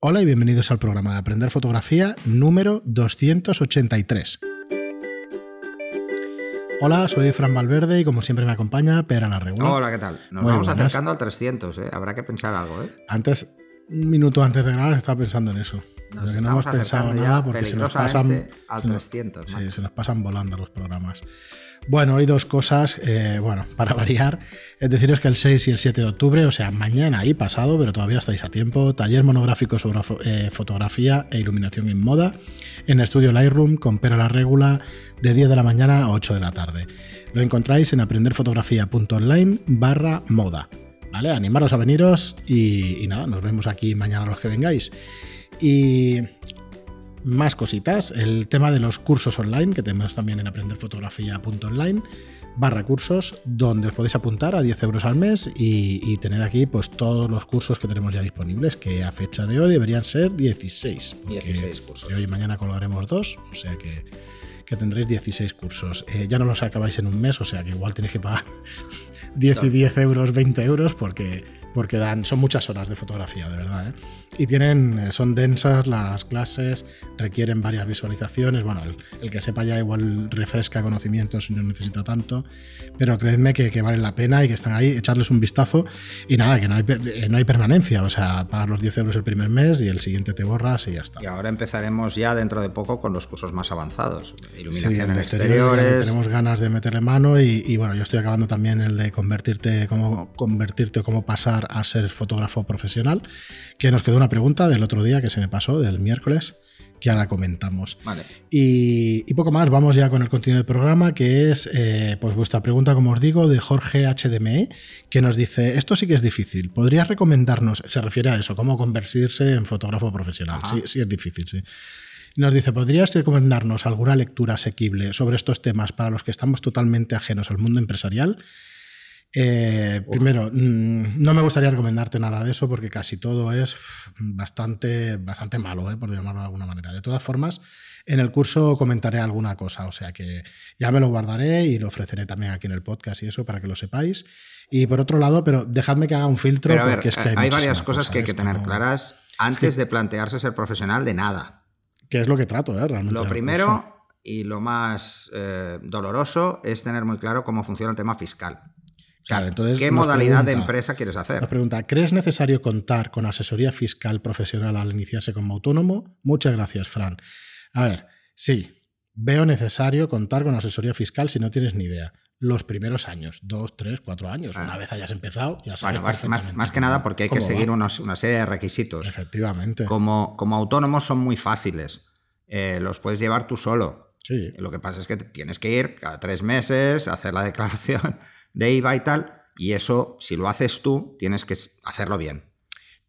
Hola y bienvenidos al programa de Aprender Fotografía número 283. Hola, soy Fran Valverde y como siempre me acompaña Pera la Regula. Hola, ¿qué tal? Nos vamos acercando al 300, ¿eh? Habrá que pensar algo, ¿eh? Antes, un minuto antes de grabar estaba pensando en eso. Nos que no hemos pensado nada porque se nos pasan al 300, sí, se nos pasan volando los programas. Bueno, hoy dos cosas, eh, bueno, para variar. Es deciros que el 6 y el 7 de octubre, o sea, mañana y pasado, pero todavía estáis a tiempo, taller monográfico sobre eh, fotografía e iluminación en moda en estudio Lightroom con Pera la Regula de 10 de la mañana a 8 de la tarde. Lo encontráis en aprenderfotografía.online barra moda. ¿Vale? Animaros a veniros y, y nada, nos vemos aquí mañana los que vengáis. Y más cositas, el tema de los cursos online, que tenemos también en aprenderfotografía.online, barra cursos, donde os podéis apuntar a 10 euros al mes y, tener aquí pues todos los cursos que tenemos ya disponibles, que a fecha de hoy deberían ser 16. 16 cursos. Hoy y mañana colgaremos dos, o sea que, tendréis 16 cursos. Eh, ya no los acabáis en un mes, o sea que igual tenéis que pagar 10 y 10 euros, 20 euros, porque porque dan, son muchas horas de fotografía, de verdad. ¿eh? Y tienen, eh, son densas las clases, requieren varias visualizaciones. Bueno, el, que sepa ya igual refresca conocimientos y no necesita tanto, pero creedme que, que, valen la pena y que están ahí, echarles un vistazo. Y nada, que no hay, eh, no hay permanencia, o sea, pagar los 10 euros el primer mes y el siguiente te borras y ya está. Y ahora empezaremos ya dentro de poco con los cursos más avanzados. Iluminación en exteriores. tenemos ganas de meterle mano y, y, bueno, yo estoy acabando también el de convertirte, como convertirte cómo pasar a ser fotógrafo profesional, que nos quedó una pregunta del otro día que se me pasó, del miércoles, que ahora comentamos. Vale. Y, poco más, vamos ya con el contenido del programa, que es eh, pues vuestra pregunta, como os digo, de Jorge HDME, que nos dice, esto sí que es difícil, ¿podrías recomendarnos, se refiere a eso, cómo convertirse en fotógrafo profesional? Sí, sí es difícil, sí. Nos dice, ¿podrías recomendarnos alguna lectura asequible sobre estos temas para los que estamos totalmente ajenos al mundo empresarial? Eh, primero, mm, no me gustaría recomendarte nada de eso porque casi todo es bastante, bastante malo, eh, por llamarlo de alguna manera. De todas formas, en el curso comentaré alguna cosa, o sea que ya me lo guardaré y lo ofreceré también aquí en el podcast y eso para que lo sepáis. Y por otro lado, pero dejadme que haga un filtro porque es que hay, varias cosas que hay que tener claras antes de plantearse ser profesional de nada. Que es lo que trato, ¿eh? realmente. Lo primero y lo más doloroso es tener muy claro cómo funciona el tema fiscal. ¿Qué modalidad de empresa quieres hacer? Nos pregunta, ¿crees necesario contar con asesoría fiscal profesional al iniciarse como autónomo? Muchas gracias, Fran. A ver, sí, veo necesario contar con asesoría fiscal si no tienes ni idea. Los primeros años, dos, tres, cuatro años. Una ah. vez hayas empezado, ya sabes. más, que nada porque hay que seguir una serie de requisitos. Efectivamente. Como, como autónomos son muy fáciles. Eh, los puedes llevar tú solo. Sí. Lo que pasa es que tienes que ir cada tres meses, a hacer la declaración de IVA y tal, y eso, si lo haces tú, tienes que hacerlo bien.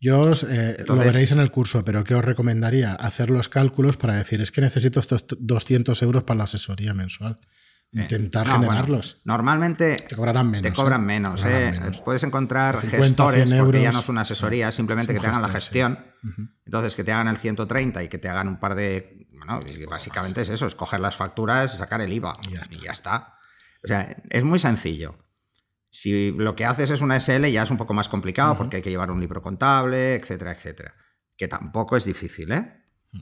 Yo os, eh, lo veréis en el curso, pero ¿qué os recomendaría? Hacer los cálculos para decir, es que necesito estos 200 euros para la asesoría mensual. Eh, Intentar generarlos. normalmente te cobrarán menos. Te cobran, ¿eh? menos, Puedes encontrar gestores, porque ya no es una asesoría, simplemente que te hagan la gestión. Entonces, que te hagan el 130 y que te hagan un par de. Bueno, básicamente es eso: es coger las facturas, sacar el IVA. Y ya está. O sea, es muy sencillo. Si lo que haces es una SL ya es un poco más complicado porque hay que llevar un libro contable, etcétera, etcétera. Que tampoco es difícil, ¿eh? Mm.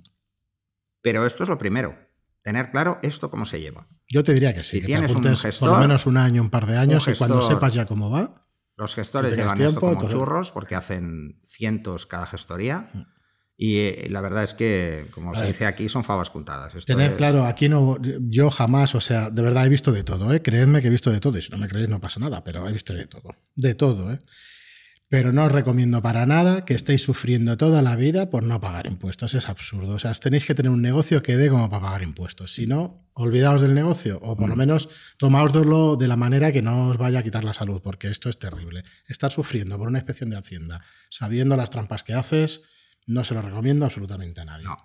Pero esto es lo primero. Tener claro esto cómo se lleva. Yo te diría que sí. Si que tienes un gestor, por lo menos un año, un par de años, y cuando sepas ya cómo va. Los gestores llevan esto como churros porque hacen cientos cada gestoría. Mm. Y eh, la verdad es que, como se dice aquí, son favas contadas. tener claro, aquí no, yo jamás, o sea, de verdad he visto de todo, ¿eh? Creedme que he visto de todo, y si no me creéis no pasa nada, pero he visto de todo, de todo, ¿eh? Pero no os recomiendo para nada que estéis sufriendo toda la vida por no pagar impuestos, es absurdo. O sea, tenéis que tener un negocio que dé como para pagar impuestos. Si no, olvidaos del negocio, o por lo mm. menos tomaoslo de la manera que no os vaya a quitar la salud, porque esto es terrible. Estar sufriendo por una inspección de Hacienda, sabiendo las trampas que haces no se lo recomiendo absolutamente a nadie. No.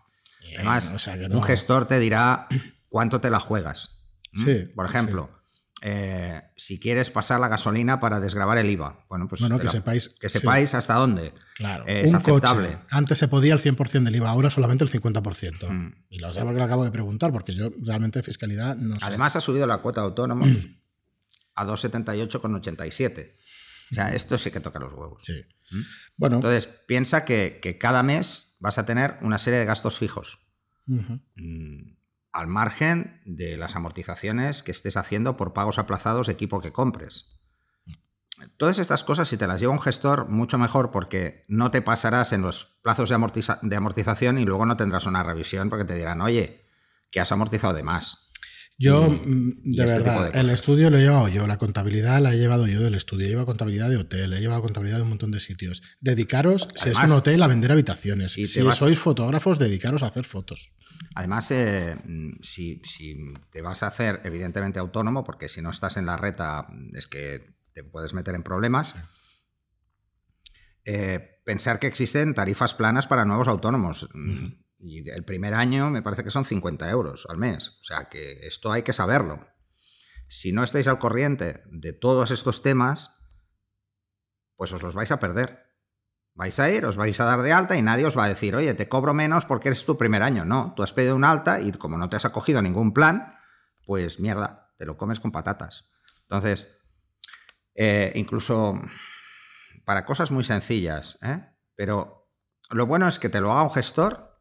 Eh, Además, un gestor te dirá cuánto te la juegas. Sí, Por ejemplo, eh, si quieres pasar la gasolina para desgravar el IVA. Bueno, pues que, sepáis, que sepáis hasta dónde. Claro. Es aceptable. antes se podía el 100% del IVA, ahora solamente el 50%. Mm. Y lo sé porque lo acabo de preguntar, porque yo realmente fiscalidad no sé. Además, ha subido la cuota autónoma a 2,78,87. O sea, esto sí que toca los huevos. Sí. ¿Mm? Bueno. Entonces, piensa que, cada mes vas a tener una serie de gastos fijos. Mm, al margen de las amortizaciones que estés haciendo por pagos aplazados de equipo que compres. Todas estas cosas, si te las lleva un gestor, mucho mejor porque no te pasarás en los plazos de, amortización y luego no tendrás una revisión porque te dirán, oye, que has amortizado de más. Yo, mm, de este verdad, el estudio lo he llevado yo, la contabilidad la he llevado yo del estudio, he llevado contabilidad de hotel, he llevado contabilidad de un montón de sitios. Dedicaros, si es un hotel, a vender habitaciones. si sois fotógrafos, dedicaros a hacer fotos. Además, eh, mm, si, te vas a hacer, evidentemente, autónomo, porque si no estás en la reta, es que te puedes meter en problemas. Eh, pensar que existen tarifas planas para nuevos autónomos. Y el primer año me parece que son 50 euros al mes. O sea que esto hay que saberlo. Si no estáis al corriente de todos estos temas, pues os los vais a perder. Vais a ir, os vais a dar de alta y nadie os va a decir, oye, te cobro menos porque eres tu primer año. No, tú has pedido un alta y como no te has acogido ningún plan, pues mierda, te lo comes con patatas. Entonces, eh, incluso para cosas muy sencillas, ¿eh? pero lo bueno es que te lo haga un gestor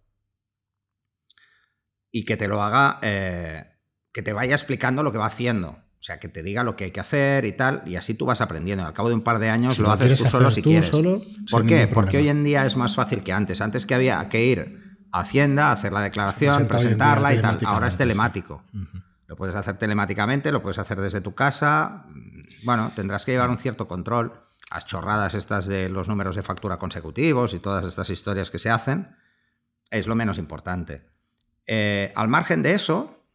y que te lo haga, eh, que te vaya explicando lo que va haciendo. O sea, que te diga lo que hay que hacer y tal, y así tú vas aprendiendo. Al cabo de un par de años lo, haces tú solo si quieres. ¿Por qué? Porque hoy en día es más fácil que antes. Antes que había que ir a Hacienda, hacer la declaración, presentarla y tal. Ahora es telemático. Lo puedes hacer telemáticamente, lo puedes hacer desde tu casa. Bueno, tendrás que llevar un cierto control. Las chorradas estas de los números de factura consecutivos y todas estas historias que se hacen es lo menos importante. Eh, al margen de eso.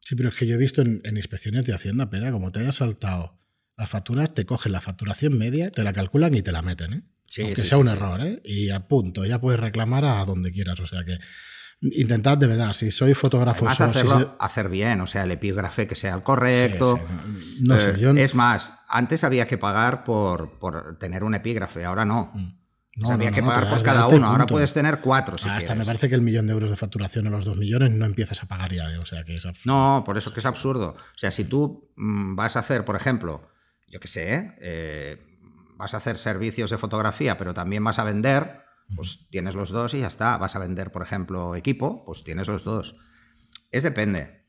Sí, pero es que yo he visto en, inspecciones de Hacienda, pero como te haya saltado las facturas, te cogen la facturación media, te la calculan y te la meten, ¿eh? Aunque sea un error, ¿eh? Y a punto, ya puedes reclamar a donde quieras. O sea que intentad de verdad, si soy fotógrafo... hacerlo, hacer bien, o sea, el epígrafe que sea el correcto. No, sé, eh, Es más, antes había que pagar por, por tener un epígrafe, ahora no. Mm. No, había que pagar por cada uno. Ahora puedes tener cuatro. Si Hasta me parece que el millón de euros de facturación o los dos millones no empiezas a pagar ya. ¿eh? O sea que es absurdo. No, por eso que es absurdo. O sea, si tú mm, vas a hacer, por ejemplo, yo qué sé, eh, vas a hacer servicios de fotografía, pero también vas a vender, pues tienes los dos y ya está. Vas a vender, por ejemplo, equipo, pues tienes los dos. Es depende.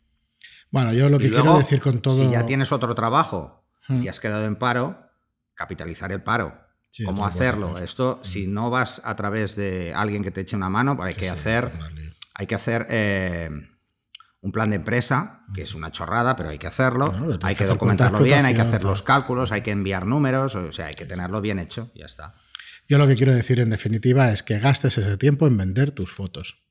Bueno, yo lo que quiero decir con todo. Si ya tienes otro trabajo y has quedado en paro, capitalizar el paro cómo hacerlo. Esto, si no vas a través de alguien que te eche una mano, hay, que hacer, hay que hacer eh, un plan de empresa, que es una chorrada, pero hay que hacerlo. hay que, documentarlo bien, hay que hacer los cálculos, hay que enviar números, o sea, hay que tenerlo bien hecho y ya está. Yo lo que quiero decir en definitiva es que gastes ese tiempo en vender tus fotos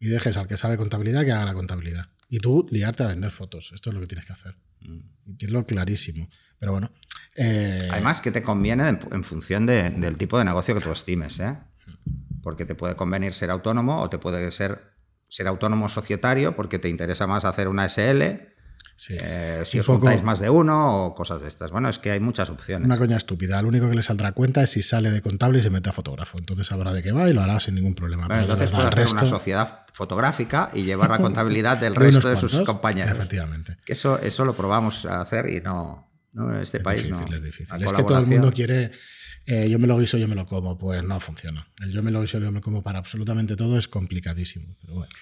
y dejes al que sabe contabilidad que haga la contabilidad. Y tú liarte a vender fotos. Esto es lo que tienes que hacer. Mm. Y tienes clarísimo. Pero bueno. Eh, Además, que te conviene en, función del tipo de negocio que tú estimes. ¿eh? Porque te puede convenir ser autónomo o te puede ser, ser autónomo societario porque te interesa más hacer una SL eh, si os juntáis más de uno o cosas de estas. Bueno, es que hay muchas opciones. Una coña estúpida. Lo único que le saldrá cuenta es si sale de contable y se mete a fotógrafo. Entonces sabrá de qué va y lo hará sin ningún problema. Pero entonces puede hacer una sociedad fotográfica y llevar la contabilidad del resto de, sus compañeros. Efectivamente. Que eso, eso lo probamos a hacer y no, no en este país no. Es difícil. Es que todo el mundo quiere. Eh, yo me lo guiso, yo me lo como. Pues no funciona. El yo me lo guiso, yo me como para absolutamente todo es complicadísimo. Pero bueno.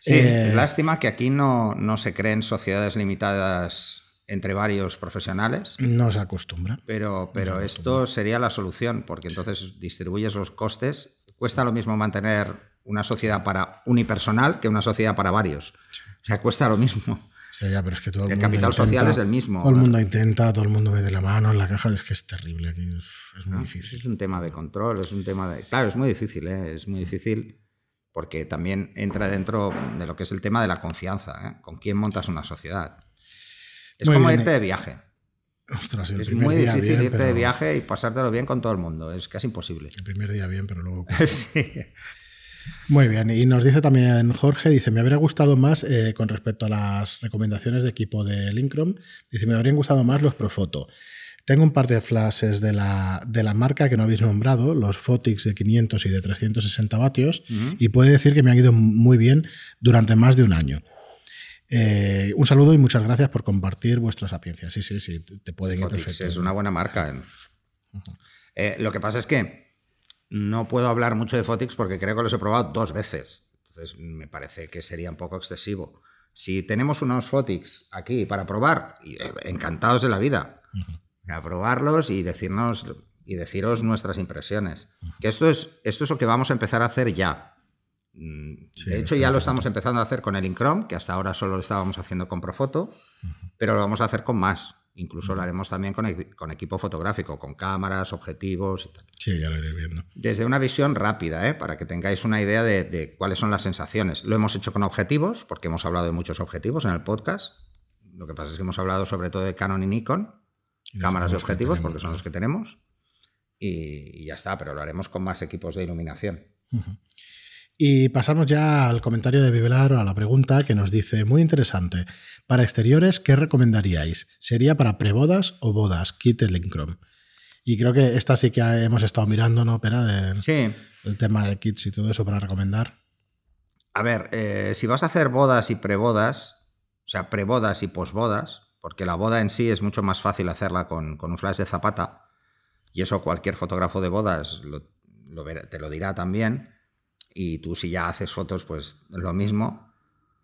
Sí, eh, lástima que aquí no, no se creen sociedades limitadas entre varios profesionales. No se acostumbra. Pero, pero esto sería la solución, porque entonces distribuyes los costes. Cuesta lo mismo mantener una sociedad para unipersonal que una sociedad para varios. O sea, cuesta lo mismo. Ya, pero es que todo el, capital social es el mismo. Todo el mundo intenta, todo el mundo mete la mano en la caja, es que es terrible aquí, es, muy difícil. Es un tema de control, es un tema de... Claro, es muy difícil, ¿eh? es muy difícil porque también entra dentro de lo que es el tema de la confianza, ¿eh? con quién montas una sociedad. Es como irte de viaje. es muy difícil irte de viaje y pasártelo bien con todo el mundo, es casi imposible. El primer día bien, pero luego... sí. Muy bien, y nos dice también Jorge, dice, me habría gustado más, eh, con respecto a las recomendaciones de equipo de Linkrom, dice, me habrían gustado más los Profoto. Tengo un par de flashes de la, de la marca que no habéis nombrado, los Fotix de 500 y de 360 vatios, y puede decir que me han ido muy bien durante más de un año. Eh, un saludo y muchas gracias por compartir vuestra sapiencia. Sí, sí, sí, te pueden ir perfecto. Es una buena marca. Eh, lo que pasa es que no puedo hablar mucho de Fotix porque creo que los he probado dos veces. Entonces me parece que sería un poco excesivo. Si tenemos unos Fotix aquí para probar, eh, encantados de la vida, a probarlos y decirnos y deciros nuestras impresiones. Que esto es, esto es lo que vamos a empezar a hacer ya. Mm, de hecho, ya lo estamos empezando a hacer con el Inchrome, que hasta ahora solo lo estábamos haciendo con Profoto, pero lo vamos a hacer con más. Incluso lo haremos también con, equipo fotográfico, con cámaras, objetivos y tal. Sí, ya lo iré viendo. Desde una visión rápida, ¿eh? para que tengáis una idea de, cuáles son las sensaciones. Lo hemos hecho con objetivos, porque hemos hablado de muchos objetivos en el podcast. Lo que pasa es que hemos hablado sobre todo de Canon y Nikon, cámaras de objetivos, porque son los que tenemos. Y, ya está, pero lo haremos con más equipos de iluminación. Y pasamos ya al comentario de Vivelar, a la pregunta que nos dice, muy interesante, para exteriores, ¿qué recomendaríais? ¿Sería para prebodas o bodas? Kit Linkrom. Y creo que esta sí que hemos estado mirando, ¿no, Pera? De, sí. El tema de kits y todo eso para recomendar. A ver, eh, si vas a hacer bodas y prebodas, o sea, prebodas y posbodas, porque la boda en sí es mucho más fácil hacerla con, un flash de zapata, y eso cualquier fotógrafo de bodas te lo dirá también y tú si ya haces fotos, pues lo mismo.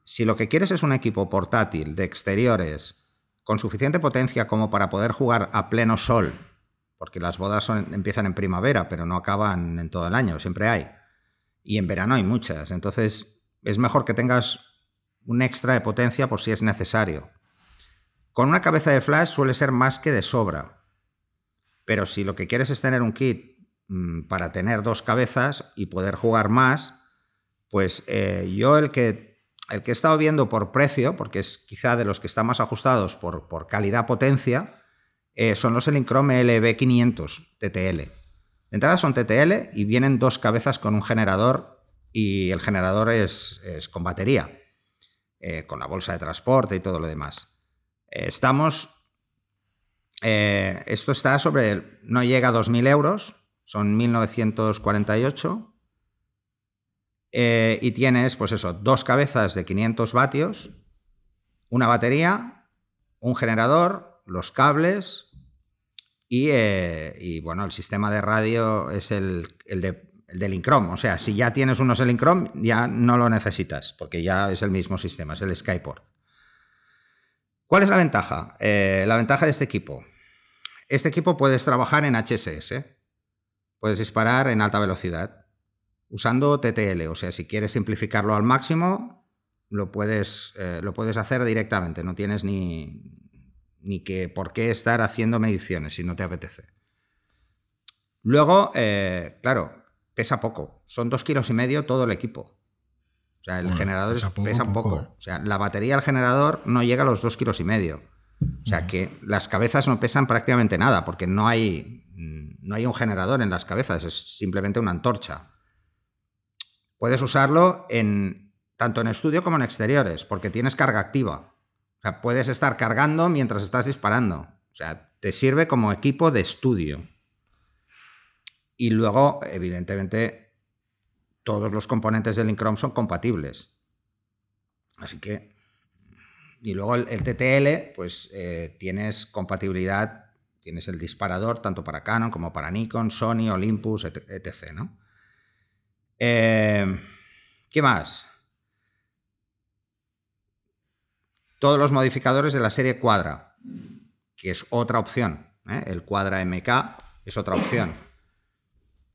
Si lo que quieres es un equipo portátil de exteriores con suficiente potencia como para poder jugar a pleno sol, porque las bodas empiezan en primavera, pero no acaban en todo el año, siempre hay. Y en verano hay muchas, entonces es mejor que tengas un extra de potencia por si es necesario. Con una cabeza de flash suele ser más que de sobra, pero si lo que quieres es tener un kit para tener dos cabezas y poder jugar más, pues eh, yo el que, el que he estado viendo por precio, porque es quizá de los que están más ajustados por, por calidad-potencia, eh, son los Elinchrome LB500 TTL. De entrada son TTL y vienen dos cabezas con un generador y el generador es, con batería, eh, con la bolsa de transporte y todo lo demás. estamos... esto está sobre... no llega a 2.000 euros, son 1948. Eh, y tienes, pues eso, dos cabezas de 500 vatios, una batería, un generador, los cables y, eh, bueno, el sistema de radio es el, del Incrom. O sea, si ya tienes unos Incrom, ya no lo necesitas, porque ya es el mismo sistema, es el Skyport. ¿Cuál es la ventaja? Eh, la ventaja de este equipo. Este equipo puedes trabajar en HSS. Puedes disparar en alta velocidad usando TTL. O sea, si quieres simplificarlo al máximo, lo puedes, eh, lo puedes hacer directamente. No tienes ni, ni que por qué estar haciendo mediciones si no te apetece. Luego, eh, claro, pesa poco. Son dos kilos y medio todo el equipo. O sea, el generador pesa, un poco. O sea, la batería del generador no llega a los dos kilos y medio. O sea, que las cabezas no pesan prácticamente nada, porque no hay, no hay un generador en las cabezas, es simplemente una antorcha. Puedes usarlo en, tanto en estudio como en exteriores, porque tienes carga activa. O sea, puedes estar cargando mientras estás disparando. O sea, te sirve como equipo de estudio. Y luego, evidentemente, todos los componentes del Inchrome son compatibles. Así que. Y luego el, TTL, pues eh, tienes compatibilidad Tienes el disparador tanto para Canon como para Nikon, Sony, Olympus, etc. ¿no? Eh, ¿Qué más? Todos los modificadores de la serie Quadra, que es otra opción. ¿eh? El Quadra MK es otra opción.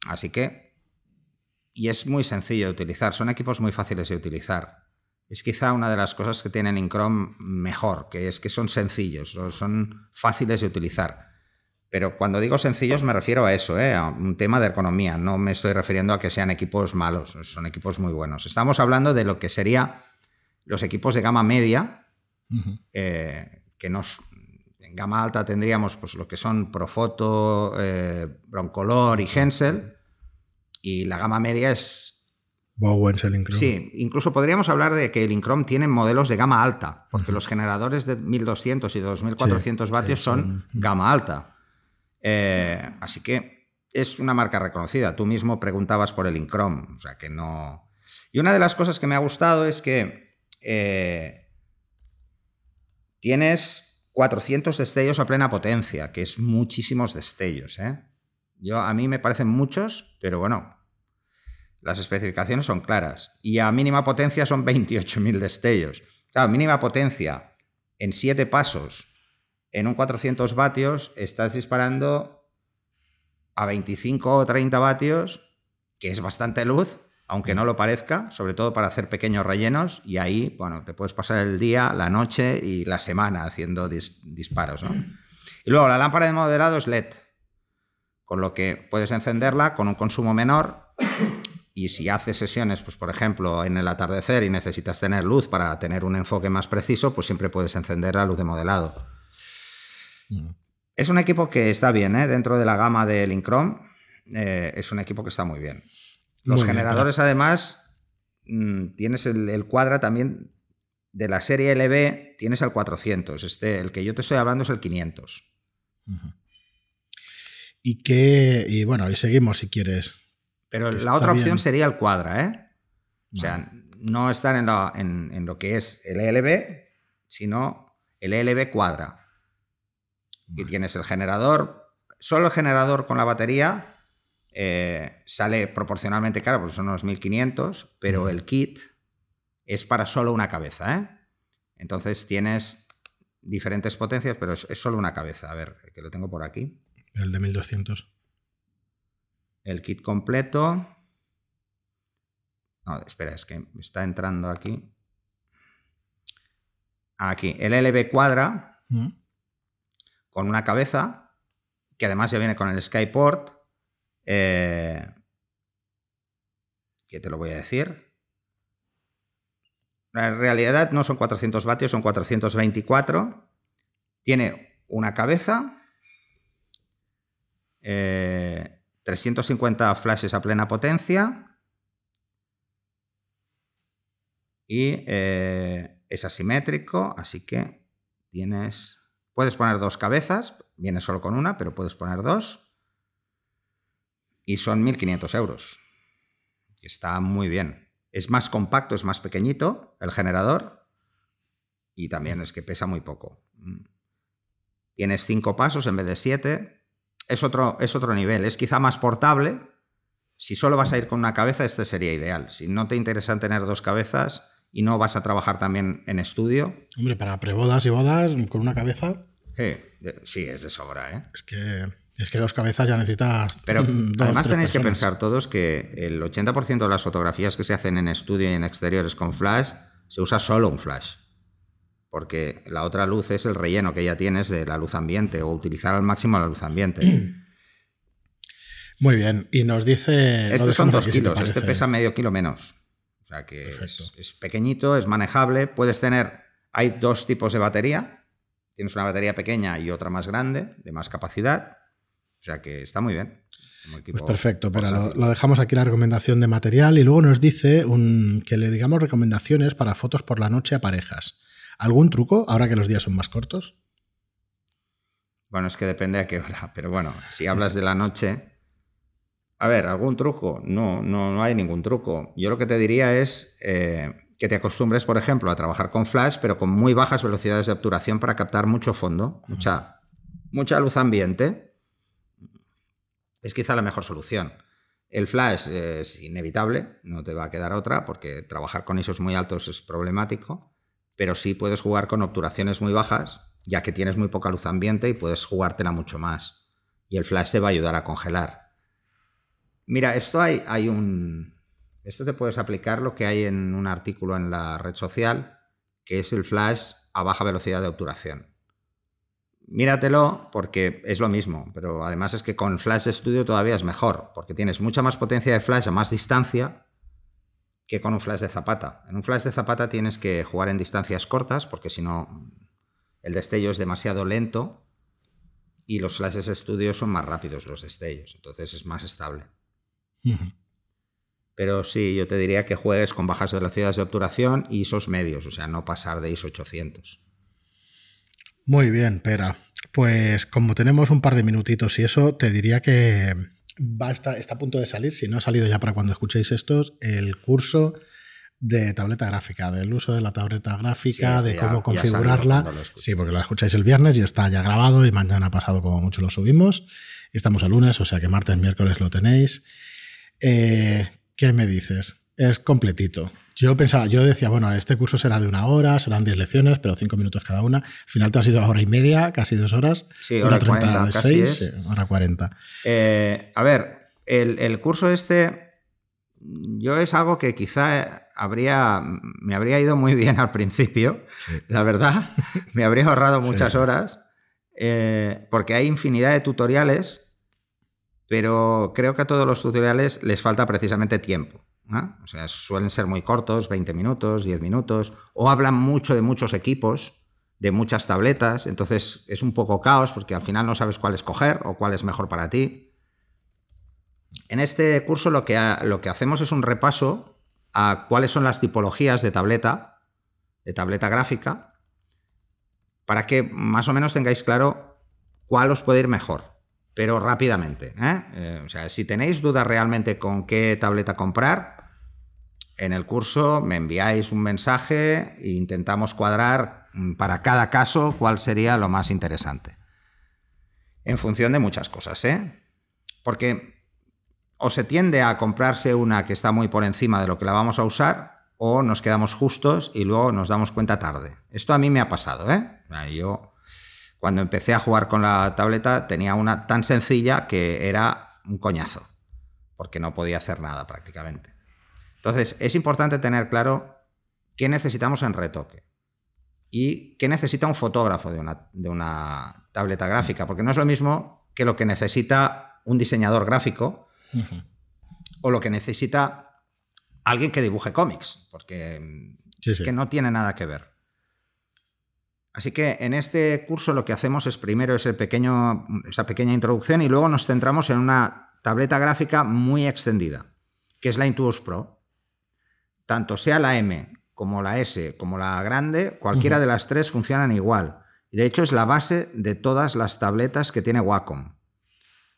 Así que... Y es muy sencillo de utilizar, son equipos muy fáciles de utilizar. Es quizá una de las cosas que tienen en Chrome mejor, que es que son sencillos, son fáciles de utilizar. Pero cuando digo sencillos me refiero a eso, ¿eh? a un tema de economía. No me estoy refiriendo a que sean equipos malos, son equipos muy buenos. Estamos hablando de lo que serían los equipos de gama media, eh, que nos, en gama alta tendríamos pues, lo que son Profoto, eh, Broncolor y Hensel, y la gama media es... Bowens, el Inchrome. Sí, incluso podríamos hablar de que el Inchrome tiene modelos de gama alta, porque los generadores de 1200 y 2400 vatios son gama alta. Eh, así que es una marca reconocida. Tú mismo preguntabas por el Incrom, o sea que no. Y una de las cosas que me ha gustado es que eh, tienes 400 destellos a plena potencia, que es muchísimos destellos. ¿eh? Yo, a mí me parecen muchos, pero bueno, las especificaciones son claras. Y a mínima potencia son 28.000 destellos. Claro, mínima potencia en 7 pasos, en un 400 vatios, estás disparando a 25 o 30 vatios, que es bastante luz, aunque no lo parezca, sobre todo para hacer pequeños rellenos, y ahí, bueno, te puedes pasar el día, la noche y la semana haciendo disparos, Y luego la lámpara de moderado es LED, con lo que puedes encenderla con un consumo menor y si haces sesiones, pues por ejemplo, en el atardecer y necesitas tener luz para tener un enfoque más preciso, pues siempre puedes encender la luz de modelado. Mm. Es un equipo que está bien, ¿eh? dentro de la gama de Lincrom, eh, es un equipo que está muy bien. Los generadores, además, mm, tienes el, cuadra también de la serie LB, tienes el 400. Este, el que yo te estoy hablando es el 500. Y que, y bueno, y seguimos si quieres. Pero la otra opción sería el cuadra, ¿eh? O sea, no estar en, en, lo que es el ELB, sino el ELB cuadra. Y tienes el generador, solo el generador con la batería eh, sale proporcionalmente caro, porque son unos 1500, pero el kit es para solo una cabeza. ¿eh? Entonces tienes diferentes potencias, pero es, solo una cabeza. A ver, que lo tengo por aquí. El de 1200. El kit completo. No, espera, es que me está entrando aquí. Aquí, el LB cuadra con una cabeza, que además ya viene con el Skyport eh, ¿Qué te lo voy a decir? En realidad no son 400 vatios, son 424. Tiene una cabeza, 350 eh, flashes a plena potencia y eh, es asimétrico, así que tienes... Puedes poner dos cabezas, viene solo con una, pero puedes poner dos y son 1.500 euros. Está muy bien. Es más compacto, es más pequeñito el generador y también es que pesa muy poco. Mm. Tienes cinco pasos en vez de siete. Es otro, es otro nivel. Es quizá más portable. Si solo vas a ir con una cabeza, este sería ideal. Si no te interesa tener dos cabezas y no vas a trabajar también en estudio. Hombre, para prebodas y bodas, con una cabeza. Sí, sí es de sobra, ¿eh? Es que. Es que dos cabezas ya necesitas. Pero además tenéis que pensar todos que el 80% de las fotografías que se hacen en estudio y en exteriores con flash se usa solo un flash. Porque la otra luz es el relleno que ya tienes de la luz ambiente o utilizar al máximo la luz ambiente. Muy bien. Y nos dice. Estos son dos kilos, este pesa medio kilo menos. O sea que es, es pequeñito, es manejable. Puedes tener. Hay dos tipos de batería. Tienes una batería pequeña y otra más grande, de más capacidad o sea que está muy bien. Pues perfecto, pero lo, dejamos aquí la recomendación de material y luego nos dice que le digamos recomendaciones para fotos por la noche a parejas. ¿Algún truco ahora que los días son más cortos? Bueno, es que depende a qué hora, pero bueno, si hablas de la noche... A ver, ¿algún truco? No, no, no hay ningún truco. Yo lo que te diría es eh, que te acostumbres, por ejemplo, a trabajar con flash, pero con muy bajas velocidades de obturación para captar mucho fondo, mucha, mucha luz ambiente es quizá la mejor solución. El flash es inevitable, no te va a quedar otra, porque trabajar con ISOs muy altos es problemático, pero sí puedes jugar con obturaciones muy bajas, ya que tienes muy poca luz ambiente y puedes jugártela mucho más. Y el flash te va a ayudar a congelar. Mira, esto hay, hay un. Esto te puedes aplicar lo que hay en un artículo en la red social, que es el flash a baja velocidad de obturación míratelo porque es lo mismo, pero además es que con Flash Studio todavía es mejor, porque tienes mucha más potencia de flash a más distancia que con un flash de zapata. En un flash de zapata tienes que jugar en distancias cortas, porque si no el destello es demasiado lento y los flashes Studio son más rápidos los destellos, entonces es más estable. Pero sí, yo te diría que juegues con bajas velocidades de obturación y ISOs medios, o sea, no pasar de ISO 800. Muy bien, Pera. Pues como tenemos un par de minutitos y eso, te diría que va está a punto de salir, si no ha salido ya para cuando escuchéis estos, el curso de tableta gráfica, del uso de la tableta gráfica, de cómo configurarla. Sí, porque lo escucháis el viernes y está ya grabado y mañana pasado como mucho lo subimos. Estamos el lunes, o sea que martes, miércoles lo tenéis. Eh, ¿Qué me dices? Es completito. Yo pensaba, yo decía, bueno, este curso será de una hora, serán 10 lecciones, pero 5 minutos cada una. Al final te ha sido hora y media, casi dos horas. Sí, hora, 36, hora 40. Eh, a ver, el, curso este, yo es algo que quizá habría, me habría ido muy bien al principio, la verdad. me habría ahorrado muchas horas, eh, porque hay infinidad de tutoriales, pero creo que a todos los tutoriales les falta precisamente tiempo. O sea, suelen ser muy cortos, 20 minutos, 10 minutos, o hablan mucho de muchos equipos, de muchas tabletas, entonces es un poco caos porque al final no sabes cuál escoger o cuál es mejor para ti. En este curso lo que, lo que hacemos es un repaso a cuáles son las tipologías de tableta, de tableta gráfica, para que más o menos tengáis claro cuál os puede ir mejor pero rápidamente. ¿eh? Eh, o sea, si tenéis dudas realmente con qué tableta comprar, en el curso me enviáis un mensaje e intentamos cuadrar mm, para cada caso cuál sería lo más interesante. En función de muchas cosas, ¿eh? Porque o se tiende a comprarse una que está muy por encima de lo que la vamos a usar, o nos quedamos justos y luego nos damos cuenta tarde. Esto a mí me ha pasado, ¿eh? Yo cuando empecé a jugar con la tableta tenía una tan sencilla que era un coñazo, porque no podía hacer nada prácticamente. Entonces, es importante tener claro qué necesitamos en retoque y qué necesita un fotógrafo de una, de una tableta gráfica, porque no es lo mismo que lo que necesita un diseñador gráfico o lo que necesita alguien que dibuje cómics, porque que no tiene nada que ver. Así que en este curso lo que hacemos es primero ese pequeño, esa pequeña introducción y luego nos centramos en una tableta gráfica muy extendida, que es la Intuos Pro. Tanto sea la M como la S como la grande, cualquiera de las tres funcionan igual. Y de hecho es la base de todas las tabletas que tiene Wacom.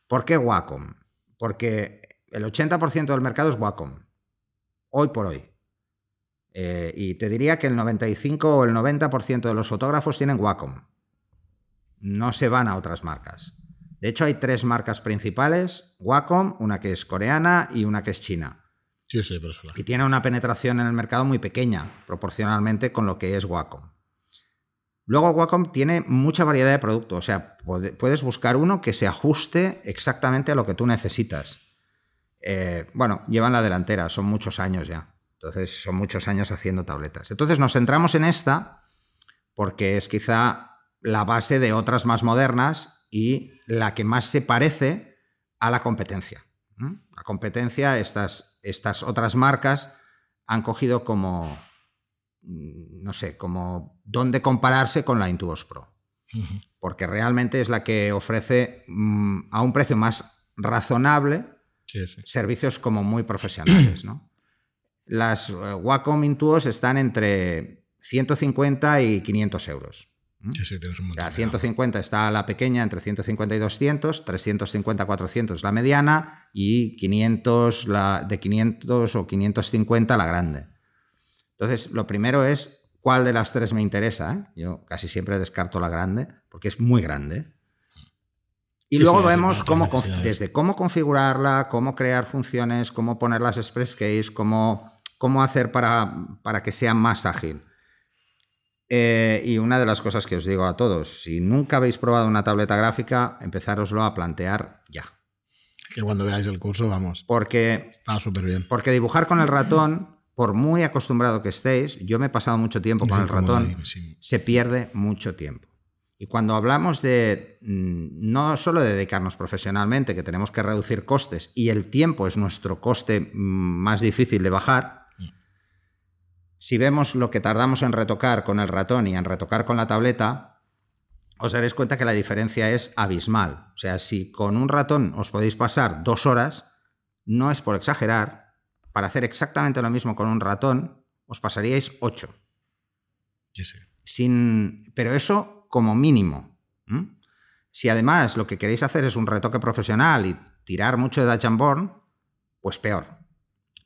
¿Por qué Wacom? Porque el 80% del mercado es Wacom, hoy por hoy. Eh, y te diría que el 95 o el 90% de los fotógrafos tienen Wacom. No se van a otras marcas. De hecho, hay tres marcas principales: Wacom, una que es coreana y una que es china. Sí, sí, pero Y tiene una penetración en el mercado muy pequeña, proporcionalmente con lo que es Wacom. Luego Wacom tiene mucha variedad de productos, o sea, puedes buscar uno que se ajuste exactamente a lo que tú necesitas. Eh, bueno, llevan la delantera, son muchos años ya. Entonces son muchos años haciendo tabletas. Entonces nos centramos en esta porque es quizá la base de otras más modernas y la que más se parece a la competencia. La competencia, estas, estas otras marcas han cogido como, mm, no sé, como dónde compararse con la Intuos Pro. Porque realmente es la que ofrece mm, a un precio más razonable servicios como muy profesionales, ¿no? Las eh, Wacom Intuos están entre 150 y 500 euros. Sí, sí, tienes un montón. 150 está la pequeña entre 150 y 200, 350, 400 la mediana y 500 la, de 500 o 550 la grande. Entonces, lo primero es cuál de las tres me interesa. ¿eh? Yo casi siempre descarto la grande porque es muy grande. Y luego vemos cómo, desde cómo configurarla, cómo crear funciones, cómo poner las express keys, cómo cómo hacer para, para que sea más ágil. Eh, y una de las cosas que os digo a todos, si nunca habéis probado una tableta gráfica, empezároslo a plantear ya. Que cuando veáis el curso, vamos. Porque está súper bien. Porque dibujar con el ratón, por muy acostumbrado que estéis, yo me he pasado mucho tiempo con el ratón, se pierde mucho tiempo. Y cuando hablamos de mm, no solo de dedicarnos profesionalmente, que tenemos que reducir costes y el tiempo es nuestro coste mm, más difícil de bajar, si vemos lo que tardamos en retocar con el ratón y en retocar con la tableta, os daréis cuenta que la diferencia es abismal. O sea, si con un ratón os podéis pasar dos horas, no es por exagerar, para hacer exactamente lo mismo con un ratón, os pasaríais ocho. Sí, sí. Sin, pero eso como mínimo. Si además lo que queréis hacer es un retoque profesional y tirar mucho de Dutch Born, pues peor.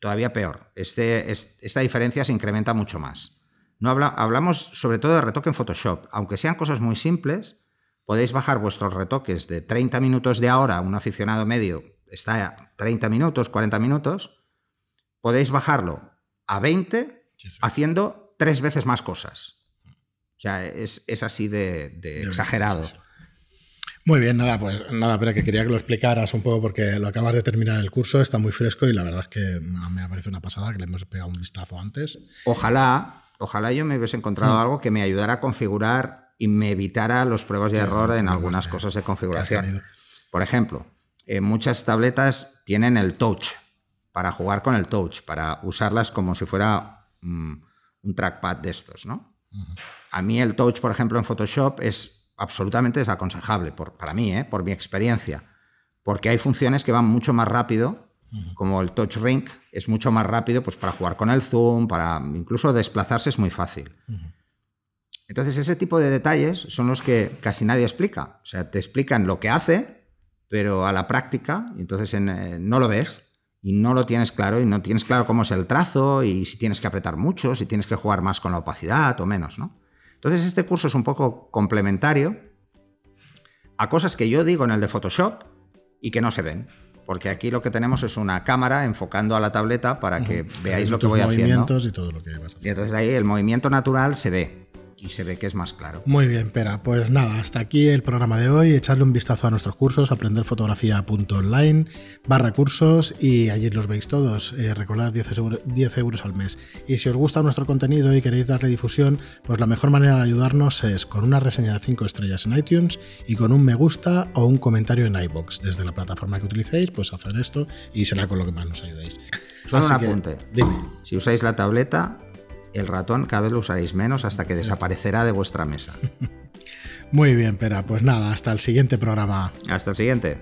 Todavía peor. Este, esta diferencia se incrementa mucho más. No hablamos sobre todo de retoque en Photoshop. Aunque sean cosas muy simples, podéis bajar vuestros retoques de 30 minutos de ahora, un aficionado medio está a 30 minutos, 40 minutos, podéis bajarlo a 20 haciendo tres veces más cosas. O sea, es, así de, exagerado. Muy bien, nada, pues nada, pero que quería que lo explicaras un poco porque lo acabas de terminar el curso, está muy fresco y la verdad es que me ha parecido una pasada que le hemos pegado un vistazo antes. Ojalá, ojalá yo me hubiese encontrado mm. algo que me ayudara a configurar y me evitara los pruebas de error en algunas cosas de configuración. Por ejemplo, eh, muchas tabletas tienen el touch para jugar con el touch, para usarlas como si fuera mm, un trackpad de estos, ¿no? A mí el touch, por ejemplo, en Photoshop es absolutamente desaconsejable por, para mí, ¿eh? por mi experiencia, porque hay funciones que van mucho más rápido, como el touch ring, es mucho más rápido pues, para jugar con el zoom, para incluso desplazarse es muy fácil. Entonces, ese tipo de detalles son los que casi nadie explica. O sea, te explican lo que hace, pero a la práctica, entonces eh, no lo ves y no lo tienes claro y no tienes claro cómo es el trazo y si tienes que apretar mucho, si tienes que jugar más con la opacidad o menos, ¿no? Entonces este curso es un poco complementario a cosas que yo digo en el de Photoshop y que no se ven. Porque aquí lo que tenemos es una cámara enfocando a la tableta para que veáis lo que voy haciendo. Y todo lo que vas Y entonces ahí el movimiento natural se ve y se ve que es más claro. Muy bien, Pera. Pues nada, hasta aquí el programa de hoy. Echarle un vistazo a nuestros cursos, aprenderfotografía.online, barra cursos y allí los veis todos. Eh, recordad 10 euros, al mes. Y si os gusta nuestro contenido y queréis darle difusión, pues la mejor manera de ayudarnos es con una reseña de 5 estrellas en iTunes y con un me gusta o un comentario en iBox. Desde la plataforma que utilicéis, pues hacer esto y será con lo que más nos ayudéis. Solo un apunte. Dime. Si usáis la tableta, el ratón cada vez lo usaréis menos hasta que desaparecerá de vuestra mesa. Muy bien, Pera. Pues nada, hasta el siguiente programa. Hasta el siguiente.